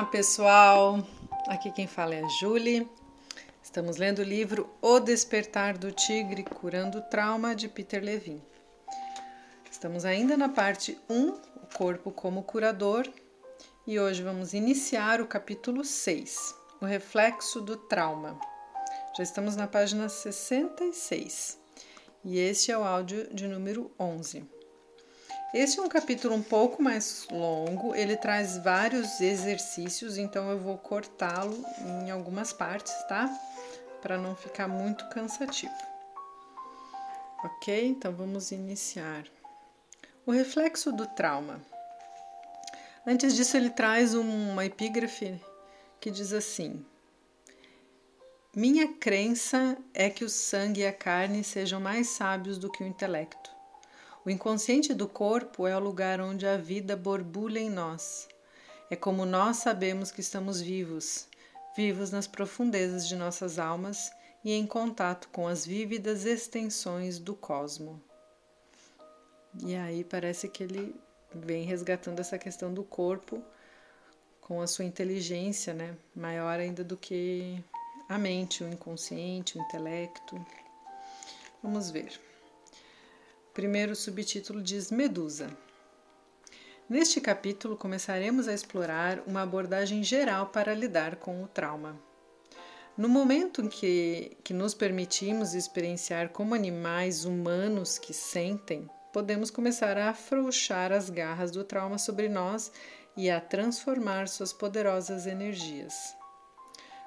Olá, pessoal. Aqui quem fala é a Julie. Estamos lendo o livro O Despertar do Tigre Curando o Trauma de Peter Levine. Estamos ainda na parte 1, o corpo como curador, e hoje vamos iniciar o capítulo 6, o reflexo do trauma. Já estamos na página 66 e este é o áudio de número 11. Este é um capítulo um pouco mais longo, ele traz vários exercícios, então eu vou cortá-lo em algumas partes, tá? Para não ficar muito cansativo. Ok? Então vamos iniciar. O reflexo do trauma. Antes disso, ele traz uma epígrafe que diz assim: Minha crença é que o sangue e a carne sejam mais sábios do que o intelecto. O inconsciente do corpo é o lugar onde a vida borbulha em nós. É como nós sabemos que estamos vivos, vivos nas profundezas de nossas almas e em contato com as vívidas extensões do cosmo. E aí parece que ele vem resgatando essa questão do corpo com a sua inteligência, né, maior ainda do que a mente, o inconsciente, o intelecto. Vamos ver primeiro subtítulo diz Medusa. Neste capítulo começaremos a explorar uma abordagem geral para lidar com o trauma. No momento em que, que nos permitimos experienciar como animais humanos que sentem, podemos começar a afrouxar as garras do trauma sobre nós e a transformar suas poderosas energias.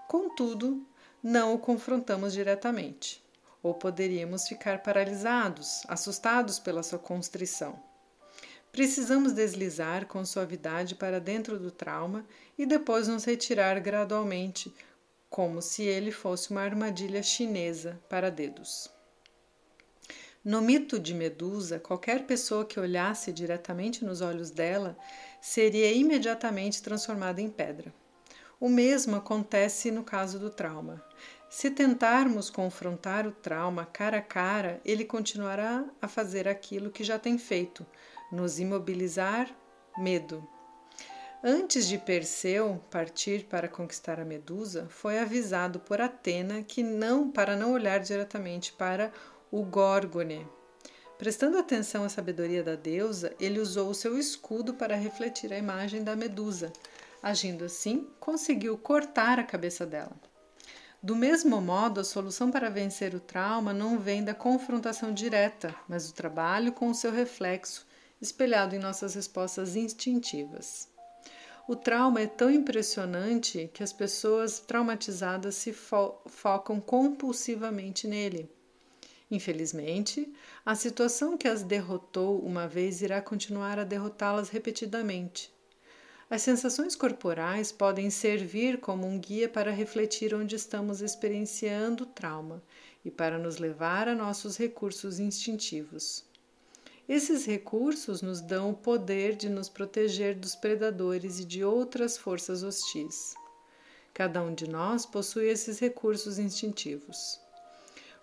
Contudo, não o confrontamos diretamente ou poderíamos ficar paralisados, assustados pela sua constrição. Precisamos deslizar com suavidade para dentro do trauma e depois nos retirar gradualmente, como se ele fosse uma armadilha chinesa para dedos. No mito de Medusa, qualquer pessoa que olhasse diretamente nos olhos dela seria imediatamente transformada em pedra. O mesmo acontece no caso do trauma. Se tentarmos confrontar o trauma cara a cara, ele continuará a fazer aquilo que já tem feito, nos imobilizar medo. Antes de Perseu partir para conquistar a Medusa, foi avisado por Atena que não para não olhar diretamente para o Górgone. Prestando atenção à sabedoria da deusa, ele usou o seu escudo para refletir a imagem da Medusa. Agindo assim, conseguiu cortar a cabeça dela. Do mesmo modo, a solução para vencer o trauma não vem da confrontação direta, mas do trabalho com o seu reflexo, espelhado em nossas respostas instintivas. O trauma é tão impressionante que as pessoas traumatizadas se fo focam compulsivamente nele. Infelizmente, a situação que as derrotou uma vez irá continuar a derrotá-las repetidamente. As sensações corporais podem servir como um guia para refletir onde estamos experienciando trauma e para nos levar a nossos recursos instintivos. Esses recursos nos dão o poder de nos proteger dos predadores e de outras forças hostis. Cada um de nós possui esses recursos instintivos.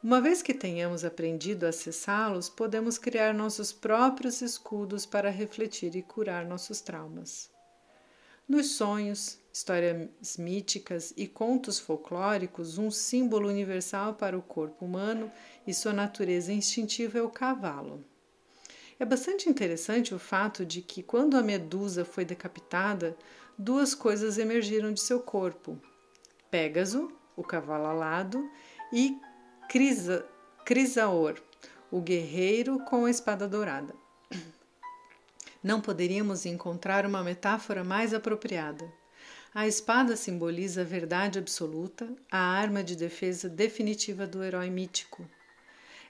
Uma vez que tenhamos aprendido a acessá-los, podemos criar nossos próprios escudos para refletir e curar nossos traumas. Nos sonhos, histórias míticas e contos folclóricos, um símbolo universal para o corpo humano e sua natureza instintiva é o cavalo. É bastante interessante o fato de que, quando a medusa foi decapitada, duas coisas emergiram de seu corpo: Pégaso, o cavalo alado, e Crisa, Crisaor, o guerreiro com a espada dourada. Não poderíamos encontrar uma metáfora mais apropriada. A espada simboliza a verdade absoluta, a arma de defesa definitiva do herói mítico.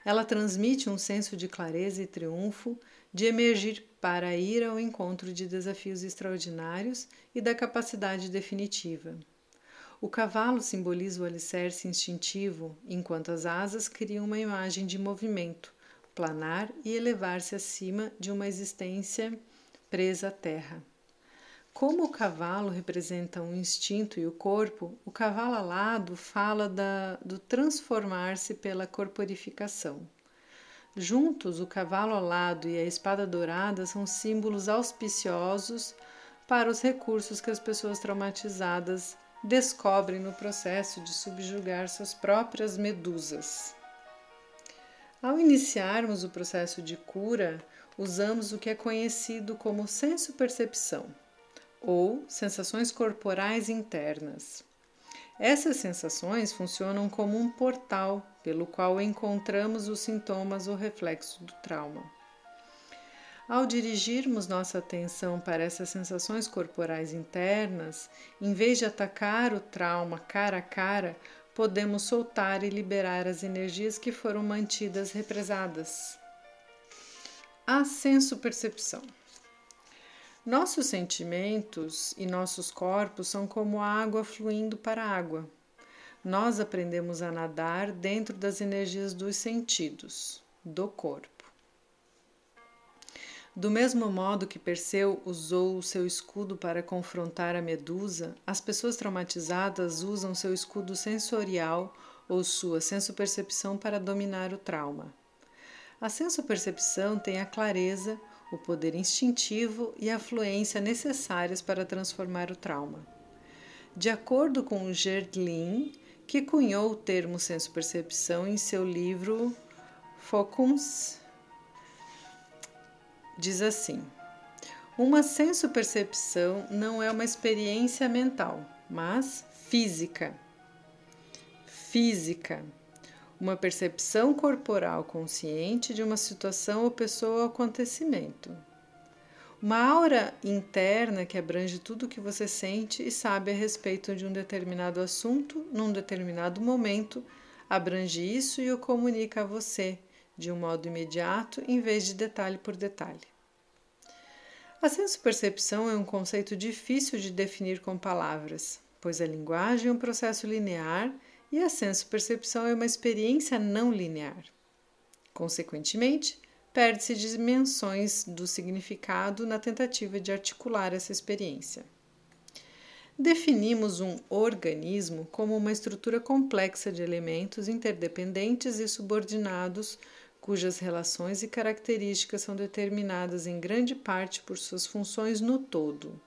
Ela transmite um senso de clareza e triunfo, de emergir para ir ao encontro de desafios extraordinários e da capacidade definitiva. O cavalo simboliza o alicerce instintivo, enquanto as asas criam uma imagem de movimento, planar e elevar-se acima de uma existência presa à terra. Como o cavalo representa um instinto e o corpo, o cavalo alado fala da, do transformar-se pela corporificação. Juntos, o cavalo alado e a espada dourada são símbolos auspiciosos para os recursos que as pessoas traumatizadas descobrem no processo de subjugar suas próprias medusas. Ao iniciarmos o processo de cura, usamos o que é conhecido como senso-percepção ou sensações corporais internas. Essas sensações funcionam como um portal pelo qual encontramos os sintomas ou reflexos do trauma. Ao dirigirmos nossa atenção para essas sensações corporais internas, em vez de atacar o trauma cara a cara, podemos soltar e liberar as energias que foram mantidas represadas. A senso-percepção. Nossos sentimentos e nossos corpos são como água fluindo para a água. Nós aprendemos a nadar dentro das energias dos sentidos, do corpo. Do mesmo modo que Perseu usou o seu escudo para confrontar a Medusa, as pessoas traumatizadas usam seu escudo sensorial ou sua sensopercepção para dominar o trauma. A sensopercepção tem a clareza, o poder instintivo e a fluência necessárias para transformar o trauma. De acordo com Gerdlin, que cunhou o termo sensopercepção em seu livro Focus diz assim: Uma senso-percepção não é uma experiência mental, mas física. Física. Uma percepção corporal consciente de uma situação ou pessoa ou acontecimento. Uma aura interna que abrange tudo o que você sente e sabe a respeito de um determinado assunto num determinado momento, abrange isso e o comunica a você de um modo imediato em vez de detalhe por detalhe. A senso-percepção é um conceito difícil de definir com palavras, pois a linguagem é um processo linear e a senso-percepção é uma experiência não linear. Consequentemente, perde-se dimensões do significado na tentativa de articular essa experiência. Definimos um organismo como uma estrutura complexa de elementos interdependentes e subordinados cujas relações e características são determinadas em grande parte por suas funções no todo.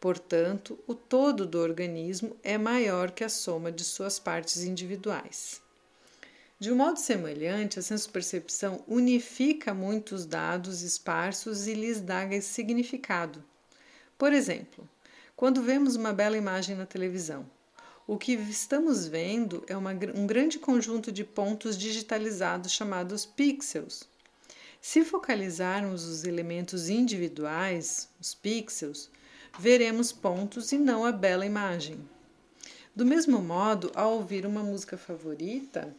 Portanto, o todo do organismo é maior que a soma de suas partes individuais. De um modo semelhante, a sensopercepção unifica muitos dados esparsos e lhes dá significado. Por exemplo, quando vemos uma bela imagem na televisão, o que estamos vendo é uma, um grande conjunto de pontos digitalizados chamados pixels. Se focalizarmos os elementos individuais, os pixels, veremos pontos e não a bela imagem. Do mesmo modo, ao ouvir uma música favorita,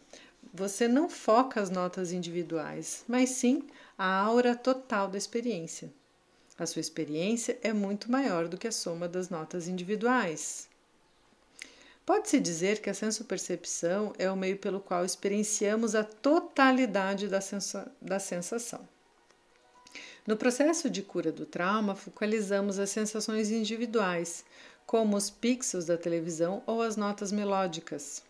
você não foca as notas individuais, mas sim a aura total da experiência. A sua experiência é muito maior do que a soma das notas individuais. Pode-se dizer que a sensopercepção é o meio pelo qual experienciamos a totalidade da, sensa da sensação. No processo de cura do trauma, focalizamos as sensações individuais, como os pixels da televisão ou as notas melódicas.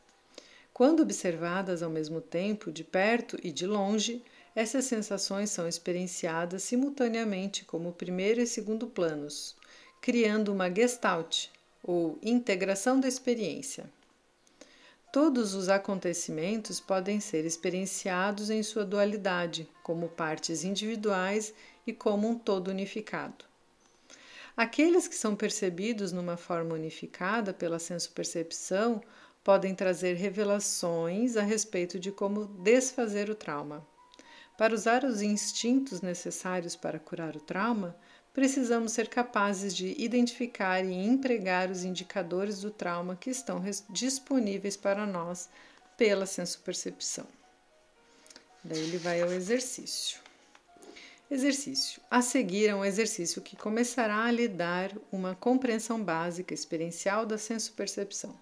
Quando observadas ao mesmo tempo, de perto e de longe, essas sensações são experienciadas simultaneamente como primeiro e segundo planos, criando uma gestalt, ou integração da experiência. Todos os acontecimentos podem ser experienciados em sua dualidade, como partes individuais e como um todo unificado. Aqueles que são percebidos numa forma unificada pela senso-percepção podem trazer revelações a respeito de como desfazer o trauma. Para usar os instintos necessários para curar o trauma, precisamos ser capazes de identificar e empregar os indicadores do trauma que estão disponíveis para nós pela sensopercepção. Daí ele vai ao exercício. Exercício. A seguir é um exercício que começará a lhe dar uma compreensão básica experiencial da sensopercepção.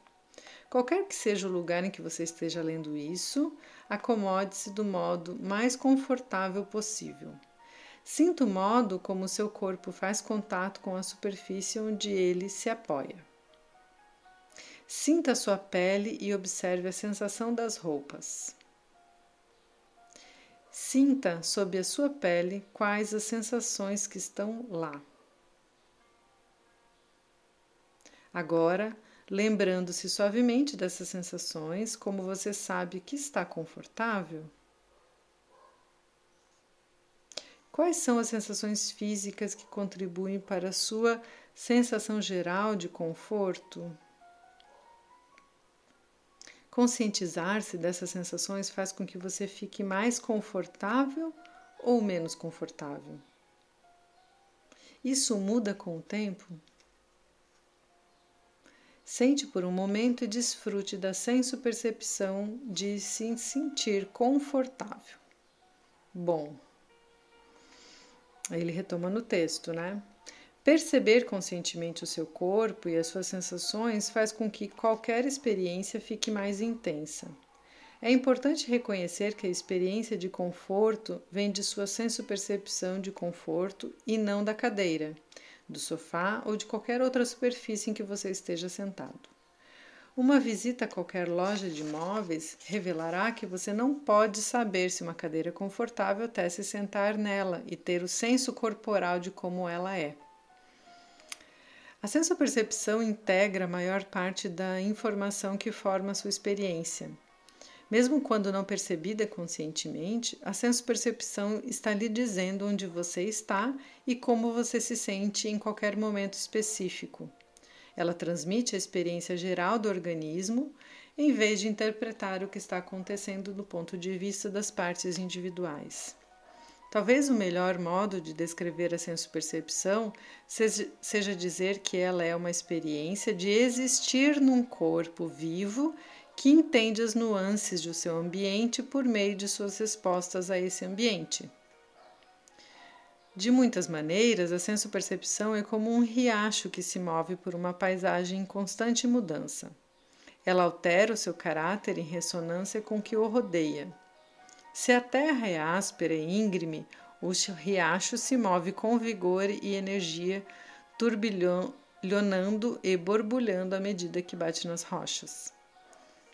Qualquer que seja o lugar em que você esteja lendo isso, acomode-se do modo mais confortável possível. Sinta o modo como seu corpo faz contato com a superfície onde ele se apoia. Sinta a sua pele e observe a sensação das roupas. Sinta sob a sua pele quais as sensações que estão lá. Agora, lembrando-se suavemente dessas sensações, como você sabe que está confortável? Quais são as sensações físicas que contribuem para a sua sensação geral de conforto? Conscientizar-se dessas sensações faz com que você fique mais confortável ou menos confortável. Isso muda com o tempo? Sente por um momento e desfrute da senso-percepção de se sentir confortável. Bom, aí ele retoma no texto, né? Perceber conscientemente o seu corpo e as suas sensações faz com que qualquer experiência fique mais intensa. É importante reconhecer que a experiência de conforto vem de sua senso-percepção de conforto e não da cadeira, do sofá ou de qualquer outra superfície em que você esteja sentado. Uma visita a qualquer loja de móveis revelará que você não pode saber se uma cadeira é confortável até se sentar nela e ter o senso corporal de como ela é. A senso-percepção integra a maior parte da informação que forma a sua experiência. Mesmo quando não percebida conscientemente, a senso-percepção está lhe dizendo onde você está e como você se sente em qualquer momento específico. Ela transmite a experiência geral do organismo, em vez de interpretar o que está acontecendo do ponto de vista das partes individuais. Talvez o melhor modo de descrever a senso-percepção seja dizer que ela é uma experiência de existir num corpo vivo que entende as nuances do seu ambiente por meio de suas respostas a esse ambiente. De muitas maneiras, a senso-percepção é como um riacho que se move por uma paisagem em constante mudança. Ela altera o seu caráter em ressonância com o que o rodeia. Se a terra é áspera e íngreme, o riacho se move com vigor e energia, turbilhonando e borbulhando à medida que bate nas rochas.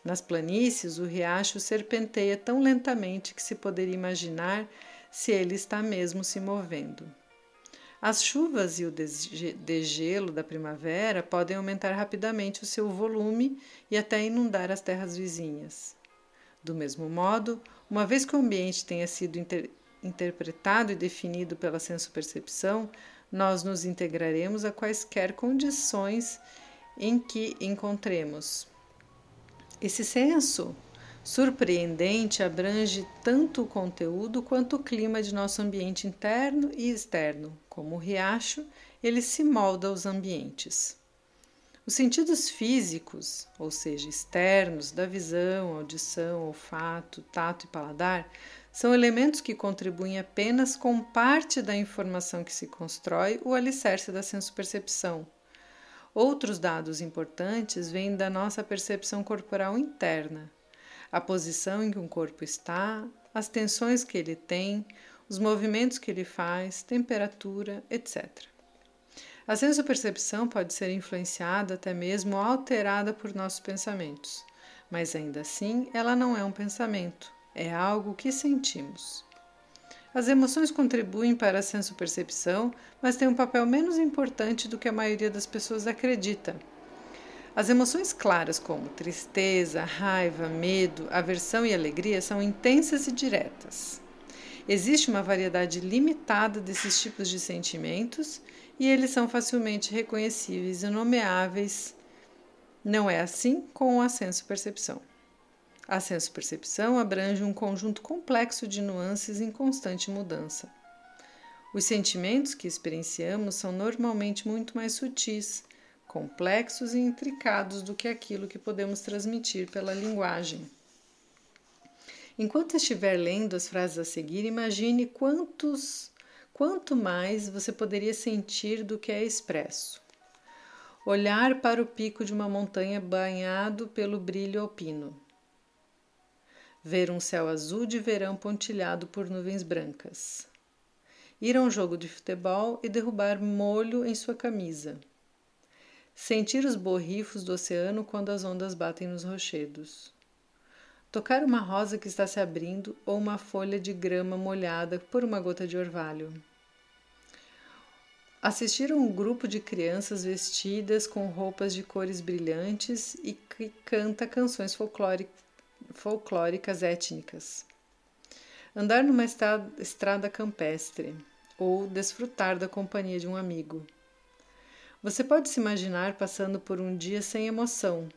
Nas planícies, o riacho serpenteia tão lentamente que se poderia imaginar se ele está mesmo se movendo. As chuvas e o degelo da primavera podem aumentar rapidamente o seu volume e até inundar as terras vizinhas. Do mesmo modo, uma vez que o ambiente tenha sido inter interpretado e definido pela senso-percepção, nós nos integraremos a quaisquer condições em que encontremos. Esse senso surpreendente abrange tanto o conteúdo quanto o clima de nosso ambiente interno e externo. Como o riacho, ele se molda aos ambientes. Os sentidos físicos, ou seja, externos, da visão, audição, olfato, tato e paladar, são elementos que contribuem apenas com parte da informação que se constrói o alicerce da senso-percepção Outros dados importantes vêm da nossa percepção corporal interna, a posição em que um corpo está, as tensões que ele tem, os movimentos que ele faz, temperatura, etc. A sensopercepção pode ser influenciada, até mesmo alterada por nossos pensamentos, mas ainda assim ela não é um pensamento, é algo que sentimos. As emoções contribuem para a senso-percepção, mas têm um papel menos importante do que a maioria das pessoas acredita. As emoções claras, como tristeza, raiva, medo, aversão e alegria, são intensas e diretas. Existe uma variedade limitada desses tipos de sentimentos e eles são facilmente reconhecíveis e nomeáveis. Não é assim com a senso-percepção. A senso-percepção abrange um conjunto complexo de nuances em constante mudança. Os sentimentos que experienciamos são normalmente muito mais sutis, complexos e intricados do que aquilo que podemos transmitir pela linguagem. Enquanto estiver lendo as frases a seguir, imagine quantos, quanto mais você poderia sentir do que é expresso. Olhar para o pico de uma montanha banhado pelo brilho alpino ver um céu azul de verão pontilhado por nuvens brancas. Ir a um jogo de futebol e derrubar molho em sua camisa. Sentir os borrifos do oceano quando as ondas batem nos rochedos. Tocar uma rosa que está se abrindo ou uma folha de grama molhada por uma gota de orvalho. Assistir a um grupo de crianças vestidas com roupas de cores brilhantes e que canta canções folclóricas étnicas. Andar numa estrada campestre ou desfrutar da companhia de um amigo. Você pode se imaginar passando por um dia sem emoção,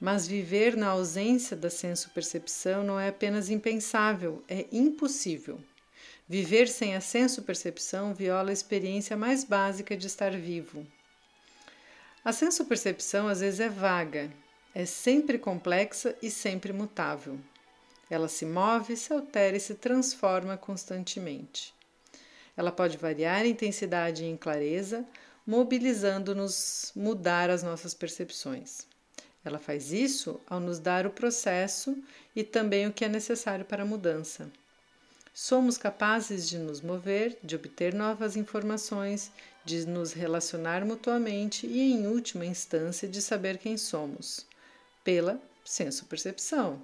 mas viver na ausência da senso-percepção não é apenas impensável, é impossível. Viver sem a senso-percepção viola a experiência mais básica de estar vivo. A senso-percepção às vezes é vaga, é sempre complexa e sempre mutável. Ela se move, se altera e se transforma constantemente. Ela pode variar em intensidade e em clareza, mobilizando-nos mudar as nossas percepções. Ela faz isso ao nos dar o processo e também o que é necessário para a mudança. Somos capazes de nos mover, de obter novas informações, de nos relacionar mutuamente e, em última instância, de saber quem somos, pela senso-percepção.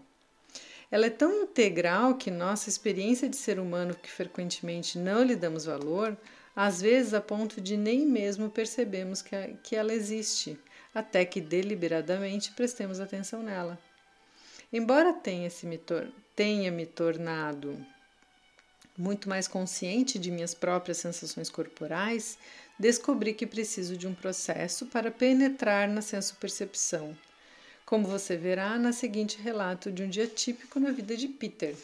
Ela é tão integral que nossa experiência de ser humano, que frequentemente não lhe damos valor, às vezes a ponto de nem mesmo percebemos que, a, que ela existe, até que deliberadamente prestemos atenção nela. Embora tenha, se me, tenha me tornado muito mais consciente de minhas próprias sensações corporais, descobri que preciso de um processo para penetrar na senso-percepção, como você verá na seguinte relato de um dia típico na vida de Peter.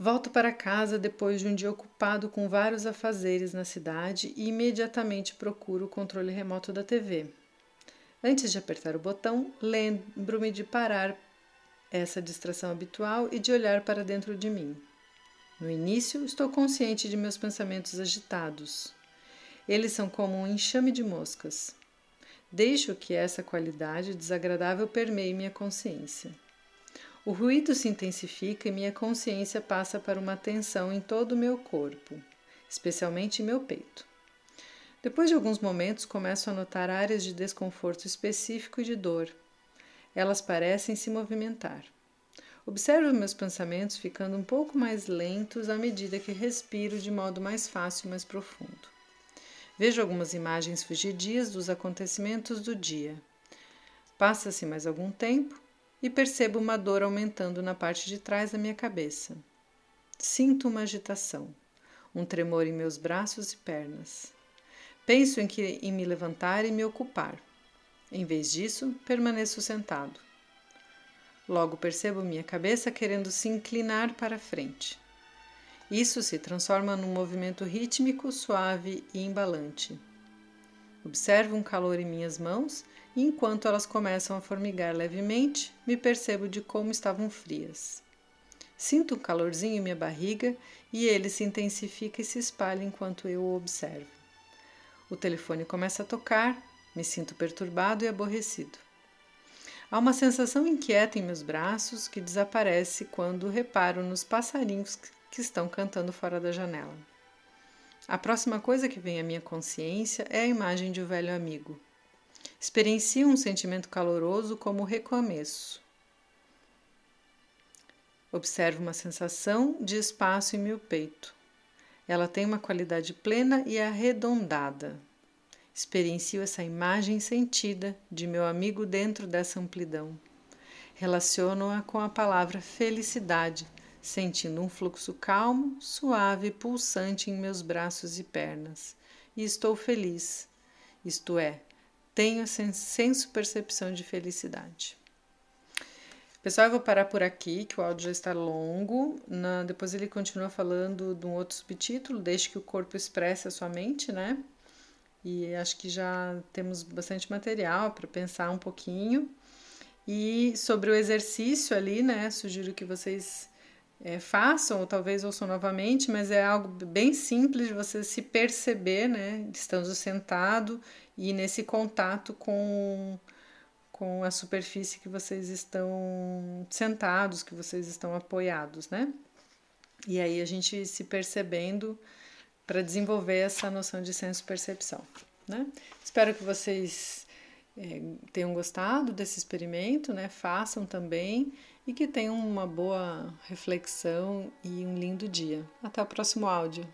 Volto para casa depois de um dia ocupado com vários afazeres na cidade e imediatamente procuro o controle remoto da TV. Antes de apertar o botão, lembro-me de parar essa distração habitual e de olhar para dentro de mim. No início, estou consciente de meus pensamentos agitados. Eles são como um enxame de moscas. Deixo que essa qualidade desagradável permeie minha consciência. O ruído se intensifica e minha consciência passa para uma tensão em todo o meu corpo, especialmente em meu peito. Depois de alguns momentos, começo a notar áreas de desconforto específico e de dor elas parecem se movimentar. Observo meus pensamentos ficando um pouco mais lentos à medida que respiro de modo mais fácil e mais profundo. Vejo algumas imagens fugidias dos acontecimentos do dia. Passa-se mais algum tempo e percebo uma dor aumentando na parte de trás da minha cabeça. Sinto uma agitação, um tremor em meus braços e pernas. Penso em, que, em me levantar e me ocupar. Em vez disso, permaneço sentado. Logo percebo minha cabeça querendo se inclinar para frente. Isso se transforma num movimento rítmico, suave e embalante. Observo um calor em minhas mãos enquanto elas começam a formigar levemente, me percebo de como estavam frias. Sinto um calorzinho em minha barriga e ele se intensifica e se espalha enquanto eu o observo. O telefone começa a tocar me sinto perturbado e aborrecido. Há uma sensação inquieta em meus braços que desaparece quando reparo nos passarinhos que estão cantando fora da janela. A próxima coisa que vem à minha consciência é a imagem de um velho amigo. Experiencio um sentimento caloroso como recomeço. Observo uma sensação de espaço em meu peito. Ela tem uma qualidade plena e arredondada, Experiencio essa imagem sentida de meu amigo dentro dessa amplidão. Relaciono-a com a palavra felicidade, sentindo um fluxo calmo, suave e pulsante em meus braços e pernas. E estou feliz, isto é, tenho senso-percepção de felicidade. Pessoal, eu vou parar por aqui, que o áudio já está longo. Na, depois ele continua falando de um outro subtítulo, Deixe que o corpo expresse a sua mente, né? e acho que já temos bastante material para pensar um pouquinho. E sobre o exercício ali, né? Sugiro que vocês é, façam, ou talvez ouçam novamente, mas é algo bem simples de você se perceber, né? Estando sentado e nesse contato com, com a superfície que vocês estão sentados, que vocês estão apoiados, né? E aí a gente se percebendo para desenvolver essa noção de senso-percepção. Né? Espero que vocês é, tenham gostado desse experimento, né? façam também e que tenham uma boa reflexão e um lindo dia. Até o próximo áudio.